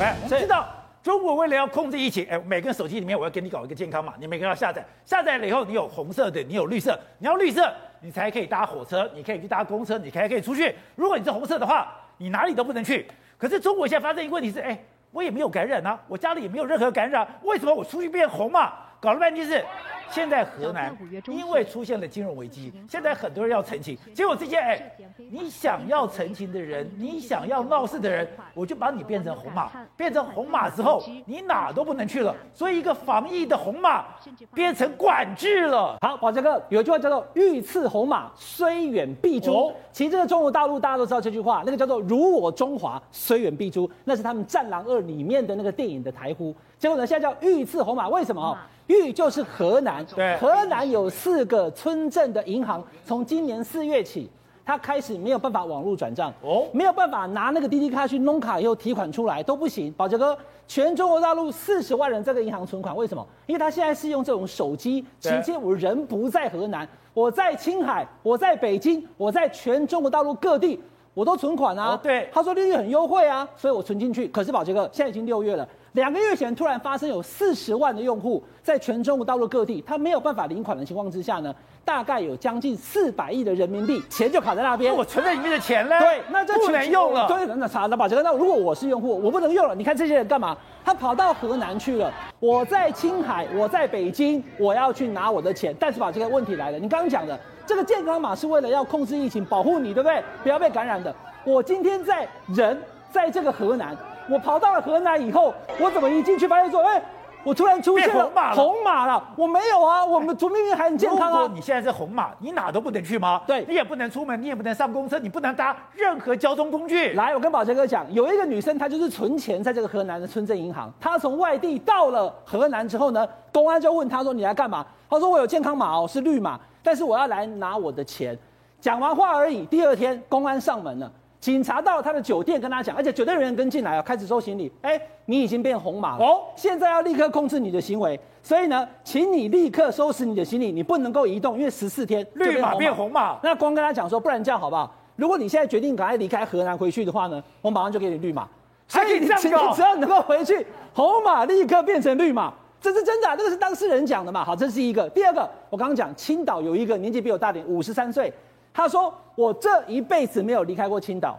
哎，我们知道中国为了要控制疫情，哎，每个人手机里面我要给你搞一个健康码，你每个人要下载，下载了以后你有红色的，你有绿色，你要绿色你才可以搭火车，你可以去搭公车，你才可以出去。如果你是红色的话，你哪里都不能去。可是中国现在发生一个问题是，哎，我也没有感染啊，我家里也没有任何感染，为什么我出去变红嘛？搞了半天是。现在河南因为出现了金融危机，现在很多人要澄清，结果这些哎，你想要澄清的人，你想要闹事的人，我就把你变成红马，变成红马之后，你哪都不能去了。所以一个防疫的红马变成管制了。好，宝杰哥有一句话叫做“遇刺红马，虽远必诛”。哦、其实这个中国大陆大家都知道这句话，那个叫做“如我中华，虽远必诛”，那是他们《战狼二》里面的那个电影的台呼。结果呢，现在叫“遇刺红马”，为什么？豫就是河南，对，河南有四个村镇的银行，从今年四月起，他开始没有办法网络转账，哦，没有办法拿那个滴滴卡去弄卡以后提款出来都不行。宝杰哥，全中国大陆四十万人这个银行存款，为什么？因为他现在是用这种手机，直接我人不在河南，我在青海，我在北京，我在全中国大陆各地，我都存款啊。对，他说利率很优惠啊，所以我存进去。可是宝杰哥，现在已经六月了。两个月前突然发生有四十万的用户在全中国大陆各地，他没有办法领款的情况之下呢，大概有将近四百亿的人民币钱就卡在那边。我存在里面的钱呢？对，那这不能用了。对，那查那宝杰哥，那如果我是用户，我不能用了。你看这些人干嘛？他跑到河南去了。我在青海，我在北京，我要去拿我的钱。但是把这个，问题来了，你刚刚讲的这个健康码是为了要控制疫情，保护你，对不对？不要被感染的。我今天在人在这个河南。我跑到了河南以后，我怎么一进去发现说，哎，我突然出现了红码了，我没有啊，我们明明还很健康啊。你现在是红码，你哪都不能去吗？对，你也不能出门，你也不能上公车，你不能搭任何交通工具。来，我跟宝杰哥讲，有一个女生，她就是存钱在这个河南的村镇银行，她从外地到了河南之后呢，公安就问她说，你来干嘛？她说我有健康码哦，是绿码，但是我要来拿我的钱。讲完话而已，第二天公安上门了。警察到他的酒店，跟他讲，而且酒店人员跟进来啊，开始收行李。哎，你已经变红码了哦，现在要立刻控制你的行为，所以呢，请你立刻收拾你的行李，你不能够移动，因为十四天绿码变红码。那光跟他讲说，不然这样好不好？如果你现在决定赶快离开河南回去的话呢，我马上就给你绿码。所以你这样只要能够回去，红码立刻变成绿码，这是真的，这个是当事人讲的嘛？好，这是一个。第二个，我刚刚讲青岛有一个年纪比我大点，五十三岁。他说：“我这一辈子没有离开过青岛，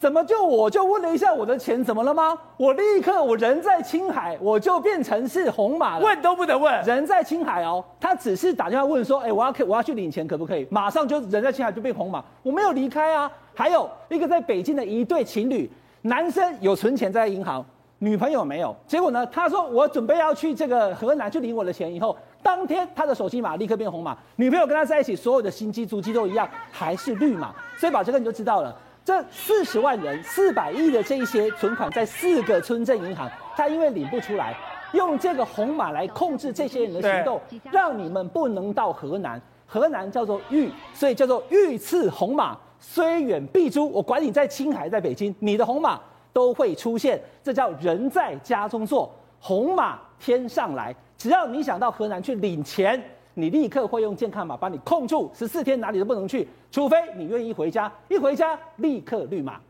怎么就我就问了一下我的钱怎么了吗？我立刻我人在青海，我就变成是红码了。问都不能问，人在青海哦，他只是打电话问说，哎，我要我要去领钱可不可以？马上就人在青海就变红码，我没有离开啊。还有一个在北京的一对情侣，男生有存钱在银行，女朋友没有。结果呢，他说我准备要去这个河南去领我的钱，以后。”当天他的手机码立刻变红码，女朋友跟他在一起，所有的新机足迹都一样，还是绿码。所以宝杰哥你就知道了，这四十万人、四百亿的这一些存款在四个村镇银行，他因为领不出来，用这个红码来控制这些人的行动，让你们不能到河南。河南叫做豫，所以叫做豫次红码，虽远必诛。我管你在青海、在北京，你的红码都会出现。这叫人在家中坐，红码天上来。只要你想到河南去领钱，你立刻会用健康码把你控住，十四天哪里都不能去，除非你愿意回家，一回家立刻绿码。